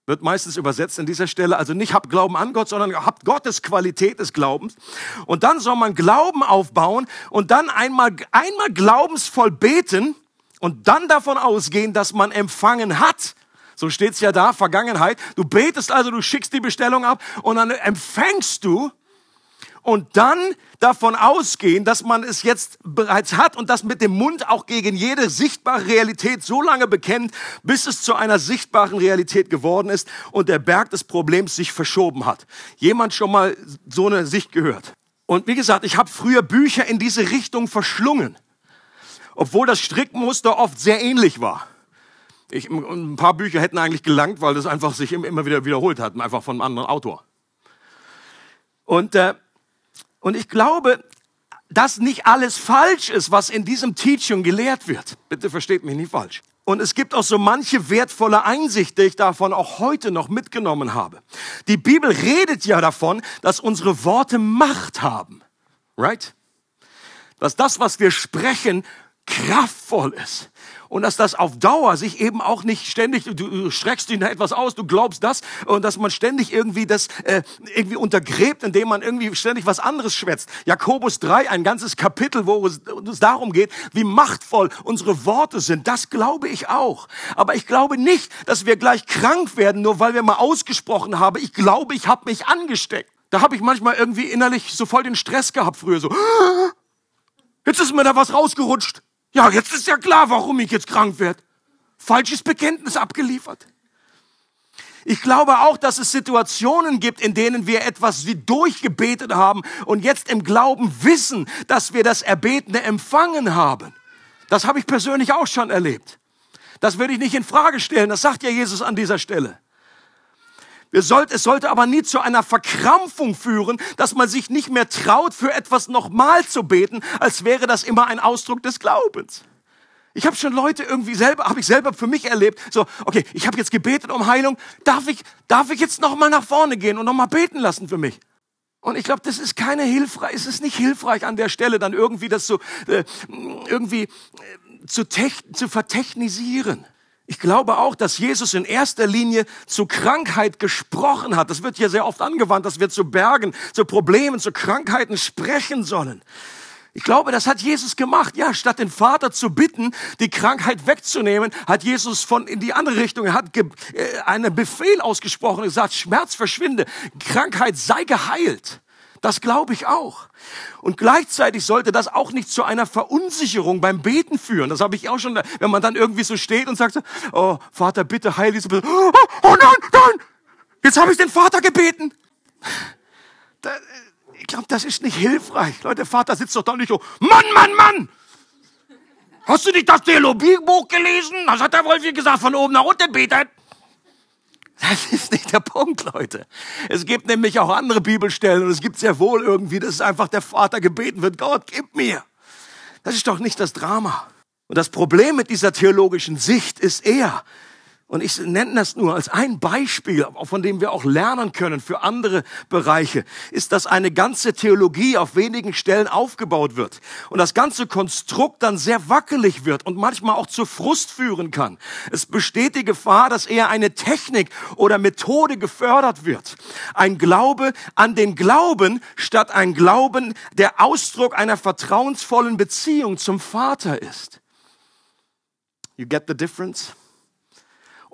wird meistens übersetzt an dieser Stelle. Also nicht habt Glauben an Gott, sondern habt Gottes Qualität des Glaubens. Und dann soll man Glauben aufbauen und dann einmal, einmal glaubensvoll beten und dann davon ausgehen, dass man empfangen hat. So steht's ja da, Vergangenheit. Du betest also, du schickst die Bestellung ab und dann empfängst du und dann davon ausgehen, dass man es jetzt bereits hat und das mit dem Mund auch gegen jede sichtbare Realität so lange bekennt, bis es zu einer sichtbaren Realität geworden ist und der Berg des Problems sich verschoben hat. Jemand schon mal so eine Sicht gehört? Und wie gesagt, ich habe früher Bücher in diese Richtung verschlungen, obwohl das Strickmuster oft sehr ähnlich war. Ich, ein paar Bücher hätten eigentlich gelangt, weil das einfach sich immer wieder wiederholt hatten, einfach von einem anderen Autor. Und, äh, und ich glaube, dass nicht alles falsch ist, was in diesem Teaching gelehrt wird. Bitte versteht mich nicht falsch. Und es gibt auch so manche wertvolle Einsicht, die ich davon auch heute noch mitgenommen habe. Die Bibel redet ja davon, dass unsere Worte Macht haben. Right? Dass das, was wir sprechen, kraftvoll ist und dass das auf Dauer sich eben auch nicht ständig, du streckst ihn etwas aus, du glaubst das und dass man ständig irgendwie das äh, irgendwie untergräbt, indem man irgendwie ständig was anderes schwätzt. Jakobus 3, ein ganzes Kapitel, wo es, es darum geht, wie machtvoll unsere Worte sind. Das glaube ich auch. Aber ich glaube nicht, dass wir gleich krank werden, nur weil wir mal ausgesprochen haben, ich glaube, ich habe mich angesteckt. Da habe ich manchmal irgendwie innerlich so voll den Stress gehabt früher so. [gasps] Jetzt ist mir da was rausgerutscht. Ja, jetzt ist ja klar, warum ich jetzt krank werde. Falsches Bekenntnis abgeliefert. Ich glaube auch, dass es Situationen gibt, in denen wir etwas wie durchgebetet haben und jetzt im Glauben wissen, dass wir das Erbetene empfangen haben. Das habe ich persönlich auch schon erlebt. Das würde ich nicht in Frage stellen. Das sagt ja Jesus an dieser Stelle. Wir sollten, es sollte aber nie zu einer Verkrampfung führen, dass man sich nicht mehr traut, für etwas nochmal zu beten, als wäre das immer ein Ausdruck des Glaubens. Ich habe schon Leute irgendwie selber, habe ich selber für mich erlebt. So, okay, ich habe jetzt gebetet um Heilung. Darf ich, darf ich jetzt noch mal nach vorne gehen und noch mal beten lassen für mich? Und ich glaube, das ist keine hilfreich, es ist nicht hilfreich an der Stelle dann irgendwie das so äh, irgendwie äh, zu, zu vertechnisieren. Ich glaube auch, dass Jesus in erster Linie zu Krankheit gesprochen hat. Das wird ja sehr oft angewandt, dass wir zu Bergen, zu Problemen, zu Krankheiten sprechen sollen. Ich glaube, das hat Jesus gemacht. Ja, statt den Vater zu bitten, die Krankheit wegzunehmen, hat Jesus von in die andere Richtung, er hat äh, einen Befehl ausgesprochen und gesagt, Schmerz verschwinde, Krankheit sei geheilt. Das glaube ich auch. Und gleichzeitig sollte das auch nicht zu einer Verunsicherung beim Beten führen. Das habe ich auch schon, wenn man dann irgendwie so steht und sagt, oh Vater, bitte heil diese Person. Oh, oh nein, nein, jetzt habe ich den Vater gebeten. Da, ich glaube, das ist nicht hilfreich. Leute, Vater sitzt doch da nicht so, Mann, Mann, Mann! Hast du nicht das Theologiebuch gelesen? Das hat der Wolfi gesagt, von oben nach unten betet. Das ist nicht der Punkt, Leute. Es gibt nämlich auch andere Bibelstellen und es gibt sehr wohl irgendwie, dass einfach der Vater gebeten wird, Gott, gib mir. Das ist doch nicht das Drama. Und das Problem mit dieser theologischen Sicht ist eher, und ich nenne das nur als ein Beispiel, von dem wir auch lernen können für andere Bereiche, ist, dass eine ganze Theologie auf wenigen Stellen aufgebaut wird und das ganze Konstrukt dann sehr wackelig wird und manchmal auch zu Frust führen kann. Es besteht die Gefahr, dass eher eine Technik oder Methode gefördert wird. Ein Glaube an den Glauben statt ein Glauben, der Ausdruck einer vertrauensvollen Beziehung zum Vater ist. You get the difference?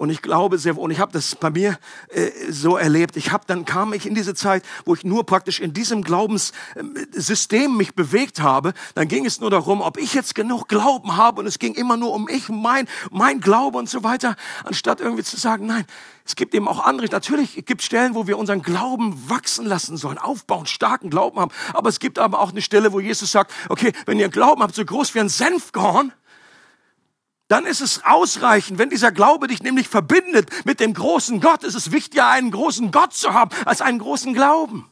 Und ich glaube sehr, und ich habe das bei mir äh, so erlebt. Ich habe, dann kam ich in diese Zeit, wo ich nur praktisch in diesem Glaubenssystem mich bewegt habe. Dann ging es nur darum, ob ich jetzt genug Glauben habe. Und es ging immer nur um ich, mein, mein Glaube und so weiter. Anstatt irgendwie zu sagen, nein, es gibt eben auch andere. Natürlich gibt es Stellen, wo wir unseren Glauben wachsen lassen sollen, aufbauen, starken Glauben haben. Aber es gibt aber auch eine Stelle, wo Jesus sagt, okay, wenn ihr Glauben habt, so groß wie ein Senfkorn, dann ist es ausreichend, wenn dieser Glaube dich nämlich verbindet mit dem großen Gott. Es ist wichtiger, einen großen Gott zu haben, als einen großen Glauben.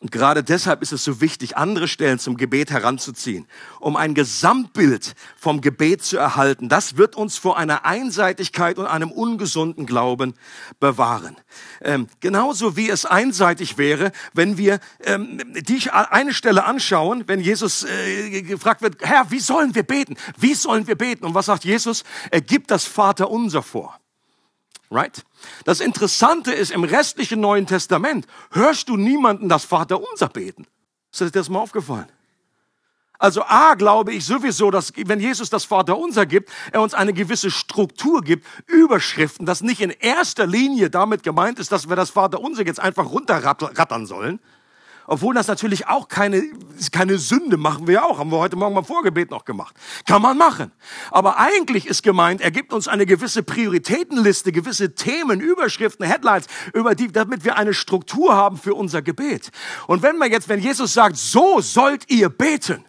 Und gerade deshalb ist es so wichtig, andere Stellen zum Gebet heranzuziehen, um ein Gesamtbild vom Gebet zu erhalten. Das wird uns vor einer Einseitigkeit und einem ungesunden Glauben bewahren. Ähm, genauso wie es einseitig wäre, wenn wir ähm, die eine Stelle anschauen, wenn Jesus äh, gefragt wird, Herr, wie sollen wir beten? Wie sollen wir beten? Und was sagt Jesus? Er gibt das Vaterunser vor. Right? Das Interessante ist, im restlichen Neuen Testament hörst du niemanden das Vaterunser beten. Ist dir das mal aufgefallen? Also A, glaube ich sowieso, dass wenn Jesus das Vaterunser gibt, er uns eine gewisse Struktur gibt, Überschriften, dass nicht in erster Linie damit gemeint ist, dass wir das Vaterunser jetzt einfach runterrattern sollen, obwohl das natürlich auch keine, keine Sünde machen wir auch. Haben wir heute Morgen mal Vorgebet noch gemacht. Kann man machen. Aber eigentlich ist gemeint, er gibt uns eine gewisse Prioritätenliste, gewisse Themen, Überschriften, Headlines, über die, damit wir eine Struktur haben für unser Gebet. Und wenn man jetzt, wenn Jesus sagt, so sollt ihr beten,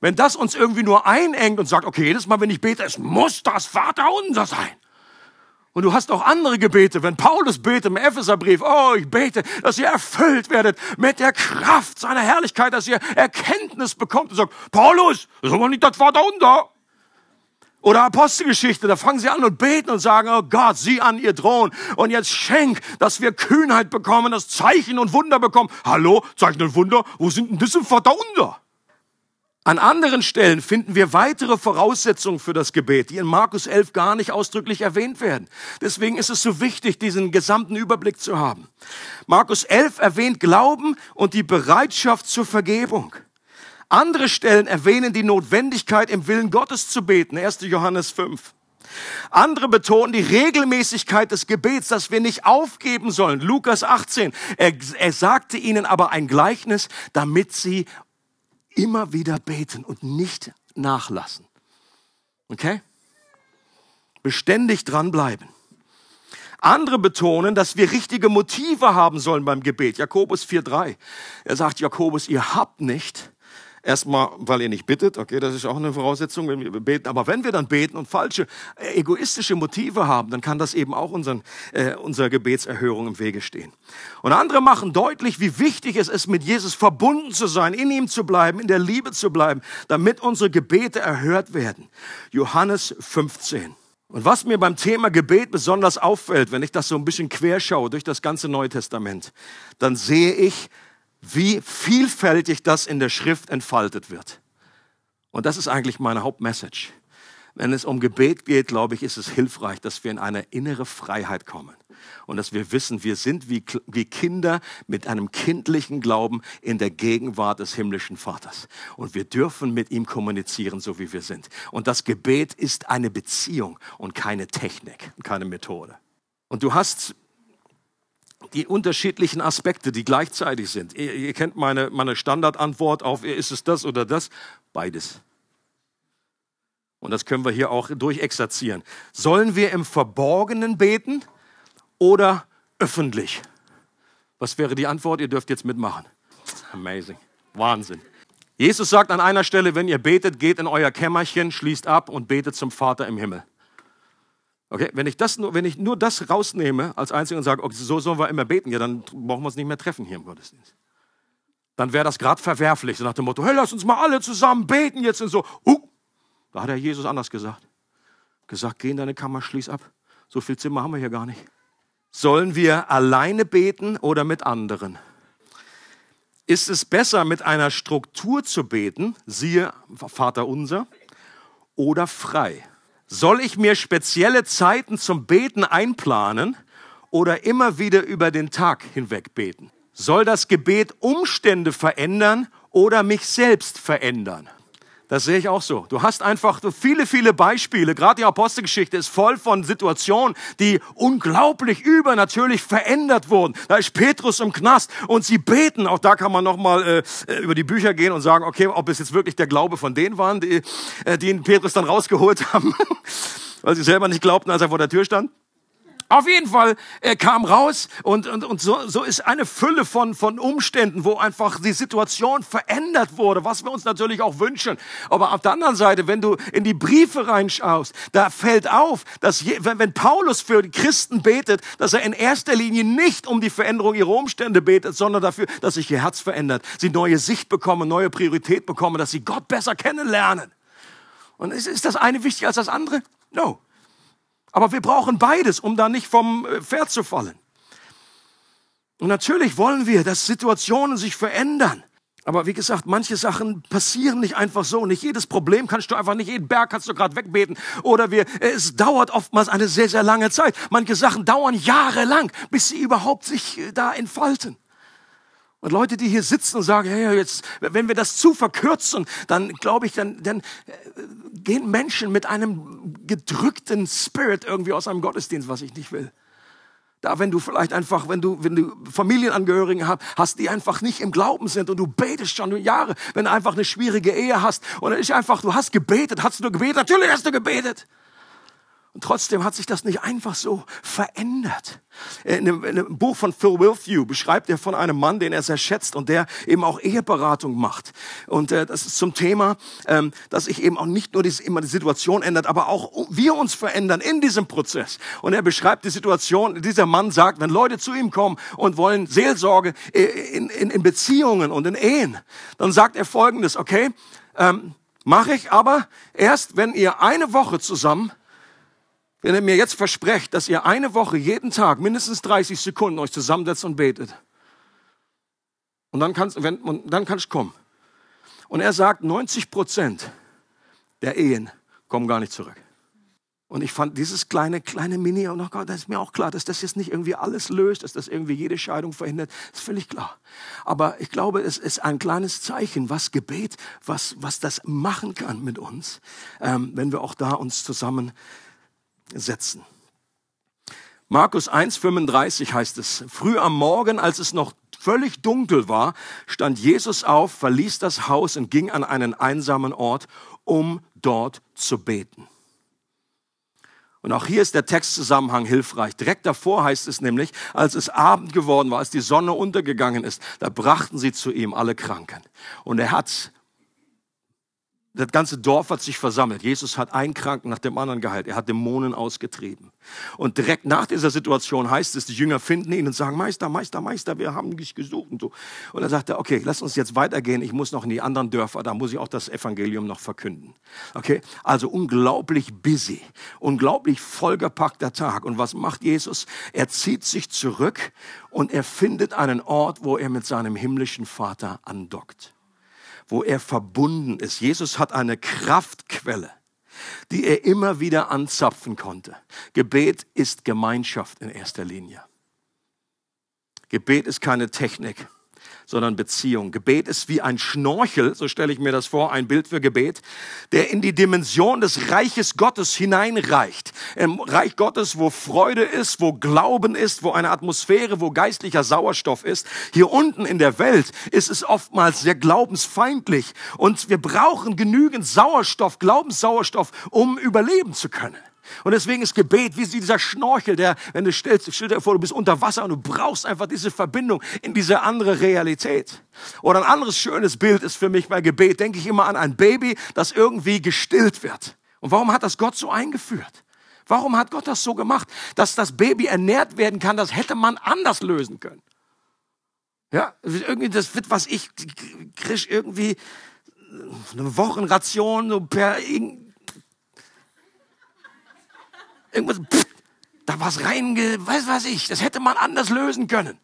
wenn das uns irgendwie nur einengt und sagt, okay, jedes Mal, wenn ich bete, es muss das Vaterunser sein. Und du hast auch andere Gebete. Wenn Paulus betet im Epheserbrief, oh, ich bete, dass ihr erfüllt werdet mit der Kraft seiner Herrlichkeit, dass ihr Erkenntnis bekommt und sagt, Paulus, das ist aber nicht das Vater unter. Oder Apostelgeschichte, da fangen sie an und beten und sagen, oh Gott, sieh an ihr Thron und jetzt schenk, dass wir Kühnheit bekommen, das Zeichen und Wunder bekommen. Hallo, Zeichen und Wunder, wo sind denn im Vater unter? An anderen Stellen finden wir weitere Voraussetzungen für das Gebet, die in Markus 11 gar nicht ausdrücklich erwähnt werden. Deswegen ist es so wichtig, diesen gesamten Überblick zu haben. Markus 11 erwähnt Glauben und die Bereitschaft zur Vergebung. Andere Stellen erwähnen die Notwendigkeit, im Willen Gottes zu beten. 1. Johannes 5. Andere betonen die Regelmäßigkeit des Gebets, dass wir nicht aufgeben sollen. Lukas 18. Er, er sagte ihnen aber ein Gleichnis, damit sie immer wieder beten und nicht nachlassen. Okay? Beständig dranbleiben. Andere betonen, dass wir richtige Motive haben sollen beim Gebet. Jakobus 4.3. Er sagt, Jakobus, ihr habt nicht, Erstmal, weil ihr nicht bittet, okay, das ist auch eine Voraussetzung, wenn wir beten. Aber wenn wir dann beten und falsche, äh, egoistische Motive haben, dann kann das eben auch unseren, äh, unserer Gebetserhörung im Wege stehen. Und andere machen deutlich, wie wichtig es ist, mit Jesus verbunden zu sein, in ihm zu bleiben, in der Liebe zu bleiben, damit unsere Gebete erhört werden. Johannes 15. Und was mir beim Thema Gebet besonders auffällt, wenn ich das so ein bisschen querschaue durch das ganze Neue Testament, dann sehe ich, wie vielfältig das in der Schrift entfaltet wird. Und das ist eigentlich meine Hauptmessage. Wenn es um Gebet geht, glaube ich, ist es hilfreich, dass wir in eine innere Freiheit kommen und dass wir wissen, wir sind wie, wie Kinder mit einem kindlichen Glauben in der Gegenwart des himmlischen Vaters. Und wir dürfen mit ihm kommunizieren, so wie wir sind. Und das Gebet ist eine Beziehung und keine Technik, keine Methode. Und du hast die unterschiedlichen Aspekte, die gleichzeitig sind. Ihr, ihr kennt meine, meine Standardantwort auf, ist es das oder das? Beides. Und das können wir hier auch durchexerzieren. Sollen wir im Verborgenen beten oder öffentlich? Was wäre die Antwort? Ihr dürft jetzt mitmachen. Amazing. Wahnsinn. Jesus sagt an einer Stelle, wenn ihr betet, geht in euer Kämmerchen, schließt ab und betet zum Vater im Himmel. Okay, wenn ich, das nur, wenn ich nur das rausnehme als Einziger und sage, okay, so sollen wir immer beten, ja, dann brauchen wir uns nicht mehr treffen hier im Gottesdienst. Dann wäre das gerade verwerflich, so nach dem Motto, hey, lass uns mal alle zusammen beten jetzt und so. Uh, da hat der Jesus anders gesagt. Gesagt, geh in deine Kammer, schließ ab. So viel Zimmer haben wir hier gar nicht. Sollen wir alleine beten oder mit anderen? Ist es besser, mit einer Struktur zu beten, siehe Vater unser, oder frei? Soll ich mir spezielle Zeiten zum Beten einplanen oder immer wieder über den Tag hinweg beten? Soll das Gebet Umstände verändern oder mich selbst verändern? Das sehe ich auch so. Du hast einfach viele, viele Beispiele. Gerade die Apostelgeschichte ist voll von Situationen, die unglaublich übernatürlich verändert wurden. Da ist Petrus im Knast und sie beten. Auch da kann man nochmal äh, über die Bücher gehen und sagen, okay, ob es jetzt wirklich der Glaube von denen waren, die, äh, die ihn Petrus dann rausgeholt [laughs] haben, weil sie selber nicht glaubten, als er vor der Tür stand. Auf jeden Fall, er kam raus und, und, und so, so ist eine Fülle von, von Umständen, wo einfach die Situation verändert wurde, was wir uns natürlich auch wünschen. Aber auf der anderen Seite, wenn du in die Briefe reinschaust, da fällt auf, dass je, wenn, wenn Paulus für die Christen betet, dass er in erster Linie nicht um die Veränderung ihrer Umstände betet, sondern dafür, dass sich ihr Herz verändert, sie neue Sicht bekommen, neue Priorität bekommen, dass sie Gott besser kennenlernen. Und ist, ist das eine wichtiger als das andere? No. Aber wir brauchen beides, um da nicht vom äh, Pferd zu fallen. Und natürlich wollen wir, dass Situationen sich verändern. Aber wie gesagt, manche Sachen passieren nicht einfach so. Nicht jedes Problem kannst du einfach, nicht jeden Berg kannst du gerade wegbeten. Oder wir, es dauert oftmals eine sehr, sehr lange Zeit. Manche Sachen dauern jahrelang, bis sie überhaupt sich äh, da entfalten. Und Leute, die hier sitzen und sagen, hey, jetzt, wenn wir das zu verkürzen, dann glaube ich, dann, dann äh, gehen Menschen mit einem gedrückten Spirit irgendwie aus einem Gottesdienst, was ich nicht will. Da, wenn du vielleicht einfach, wenn du, wenn du Familienangehörigen hast, die einfach nicht im Glauben sind und du betest schon Jahre, wenn du einfach eine schwierige Ehe hast und dann ist einfach, du hast gebetet, hast du gebetet, natürlich hast du gebetet. Und trotzdem hat sich das nicht einfach so verändert. In einem, in einem, Buch von Phil Wilthew beschreibt er von einem Mann, den er sehr schätzt und der eben auch Eheberatung macht. Und äh, das ist zum Thema, ähm, dass sich eben auch nicht nur diese, immer die Situation ändert, aber auch wir uns verändern in diesem Prozess. Und er beschreibt die Situation, dieser Mann sagt, wenn Leute zu ihm kommen und wollen Seelsorge äh, in, in, in Beziehungen und in Ehen, dann sagt er Folgendes, okay, ähm, mache ich aber erst, wenn ihr eine Woche zusammen wenn ihr mir jetzt versprecht, dass ihr eine Woche jeden Tag mindestens 30 Sekunden euch zusammensetzt und betet. Und dann kannst, wenn, und dann kannst du kommen. Und er sagt, 90 Prozent der Ehen kommen gar nicht zurück. Und ich fand dieses kleine, kleine Mini, und oh Gott, das ist mir auch klar, dass das jetzt nicht irgendwie alles löst, dass das irgendwie jede Scheidung verhindert, ist völlig klar. Aber ich glaube, es ist ein kleines Zeichen, was Gebet, was, was das machen kann mit uns, ähm, wenn wir auch da uns zusammen setzen. Markus 1,35 heißt es, früh am Morgen, als es noch völlig dunkel war, stand Jesus auf, verließ das Haus und ging an einen einsamen Ort, um dort zu beten. Und auch hier ist der Textzusammenhang hilfreich. Direkt davor heißt es nämlich, als es Abend geworden war, als die Sonne untergegangen ist, da brachten sie zu ihm alle Kranken. Und er hat das ganze Dorf hat sich versammelt. Jesus hat einen Kranken nach dem anderen geheilt. Er hat Dämonen ausgetrieben. Und direkt nach dieser Situation heißt es, die Jünger finden ihn und sagen, Meister, Meister, Meister, wir haben dich gesucht und so. Und dann sagt er, okay, lass uns jetzt weitergehen. Ich muss noch in die anderen Dörfer. Da muss ich auch das Evangelium noch verkünden. Okay? Also unglaublich busy. Unglaublich vollgepackter Tag. Und was macht Jesus? Er zieht sich zurück und er findet einen Ort, wo er mit seinem himmlischen Vater andockt wo er verbunden ist. Jesus hat eine Kraftquelle, die er immer wieder anzapfen konnte. Gebet ist Gemeinschaft in erster Linie. Gebet ist keine Technik sondern Beziehung. Gebet ist wie ein Schnorchel, so stelle ich mir das vor, ein Bild für Gebet, der in die Dimension des Reiches Gottes hineinreicht. Im Reich Gottes, wo Freude ist, wo Glauben ist, wo eine Atmosphäre, wo geistlicher Sauerstoff ist. Hier unten in der Welt ist es oftmals sehr glaubensfeindlich und wir brauchen genügend Sauerstoff, Glaubenssauerstoff, um überleben zu können. Und deswegen ist Gebet wie dieser Schnorchel, der, wenn du stellst, stell dir vor, du bist unter Wasser und du brauchst einfach diese Verbindung in diese andere Realität. Oder ein anderes schönes Bild ist für mich bei Gebet, denke ich immer an ein Baby, das irgendwie gestillt wird. Und warum hat das Gott so eingeführt? Warum hat Gott das so gemacht, dass das Baby ernährt werden kann? Das hätte man anders lösen können. Ja, irgendwie das wird, was ich krieg irgendwie eine Wochenration so per irgendwas, pff, da was reinge, weiß was ich, das hätte man anders lösen können.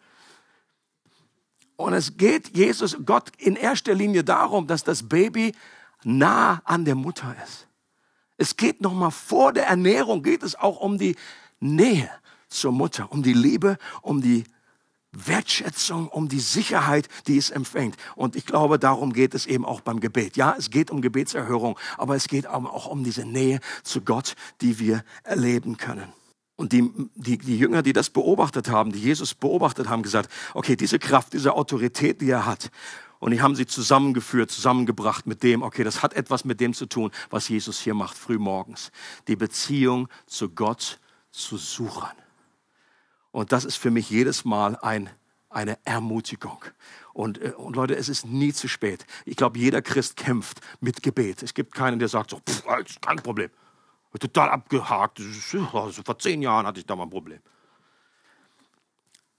Und es geht Jesus, Gott in erster Linie darum, dass das Baby nah an der Mutter ist. Es geht nochmal vor der Ernährung, geht es auch um die Nähe zur Mutter, um die Liebe, um die Wertschätzung, um die Sicherheit, die es empfängt. Und ich glaube, darum geht es eben auch beim Gebet. Ja, es geht um Gebetserhörung, aber es geht auch um diese Nähe zu Gott, die wir erleben können. Und die, die, die Jünger, die das beobachtet haben, die Jesus beobachtet haben, gesagt, okay, diese Kraft, diese Autorität, die er hat, und die haben sie zusammengeführt, zusammengebracht mit dem, okay, das hat etwas mit dem zu tun, was Jesus hier macht, frühmorgens. Die Beziehung zu Gott zu suchen. Und das ist für mich jedes Mal ein, eine Ermutigung. Und, äh, und Leute, es ist nie zu spät. Ich glaube, jeder Christ kämpft mit Gebet. Es gibt keinen, der sagt so, pff, kein Problem. Total abgehakt. Vor zehn Jahren hatte ich da mal ein Problem.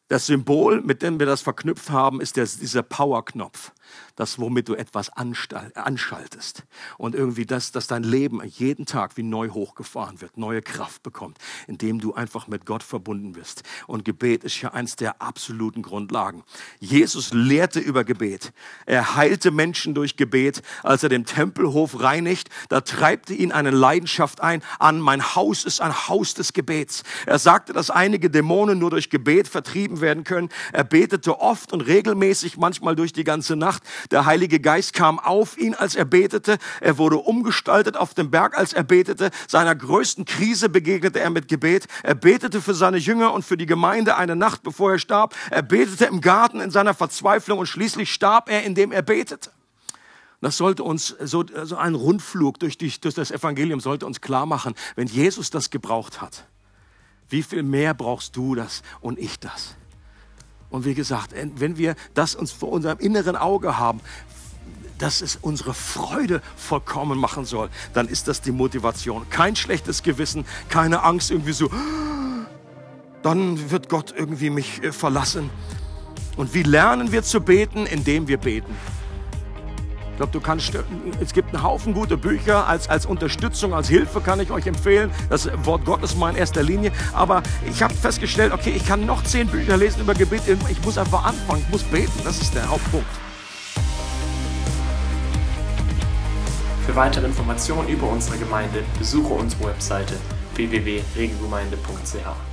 Das Symbol, mit dem wir das verknüpft haben, ist der, dieser Power-Knopf das, womit du etwas anschaltest. Und irgendwie das, dass dein Leben jeden Tag wie neu hochgefahren wird, neue Kraft bekommt, indem du einfach mit Gott verbunden bist. Und Gebet ist ja eins der absoluten Grundlagen. Jesus lehrte über Gebet. Er heilte Menschen durch Gebet. Als er den Tempelhof reinigt, da treibte ihn eine Leidenschaft ein an, mein Haus ist ein Haus des Gebets. Er sagte, dass einige Dämonen nur durch Gebet vertrieben werden können. Er betete oft und regelmäßig, manchmal durch die ganze Nacht. Der Heilige Geist kam auf ihn, als er betete. Er wurde umgestaltet auf dem Berg, als er betete. Seiner größten Krise begegnete er mit Gebet. Er betete für seine Jünger und für die Gemeinde eine Nacht, bevor er starb. Er betete im Garten in seiner Verzweiflung und schließlich starb er, indem er betete. Das sollte uns, so, so ein Rundflug durch, die, durch das Evangelium sollte uns klar machen, wenn Jesus das gebraucht hat, wie viel mehr brauchst du das und ich das? Und wie gesagt, wenn wir das uns vor unserem inneren Auge haben, dass es unsere Freude vollkommen machen soll, dann ist das die Motivation. Kein schlechtes Gewissen, keine Angst irgendwie so, dann wird Gott irgendwie mich äh, verlassen. Und wie lernen wir zu beten? Indem wir beten. Ich glaube, du kannst, es gibt einen Haufen gute Bücher als, als Unterstützung, als Hilfe kann ich euch empfehlen. Das Wort Gottes mal in erster Linie. Aber ich habe festgestellt, okay, ich kann noch zehn Bücher lesen über Gebet. Ich muss einfach anfangen, ich muss beten. Das ist der Hauptpunkt. Für weitere Informationen über unsere Gemeinde besuche unsere Webseite www.regelgemeinde.ch.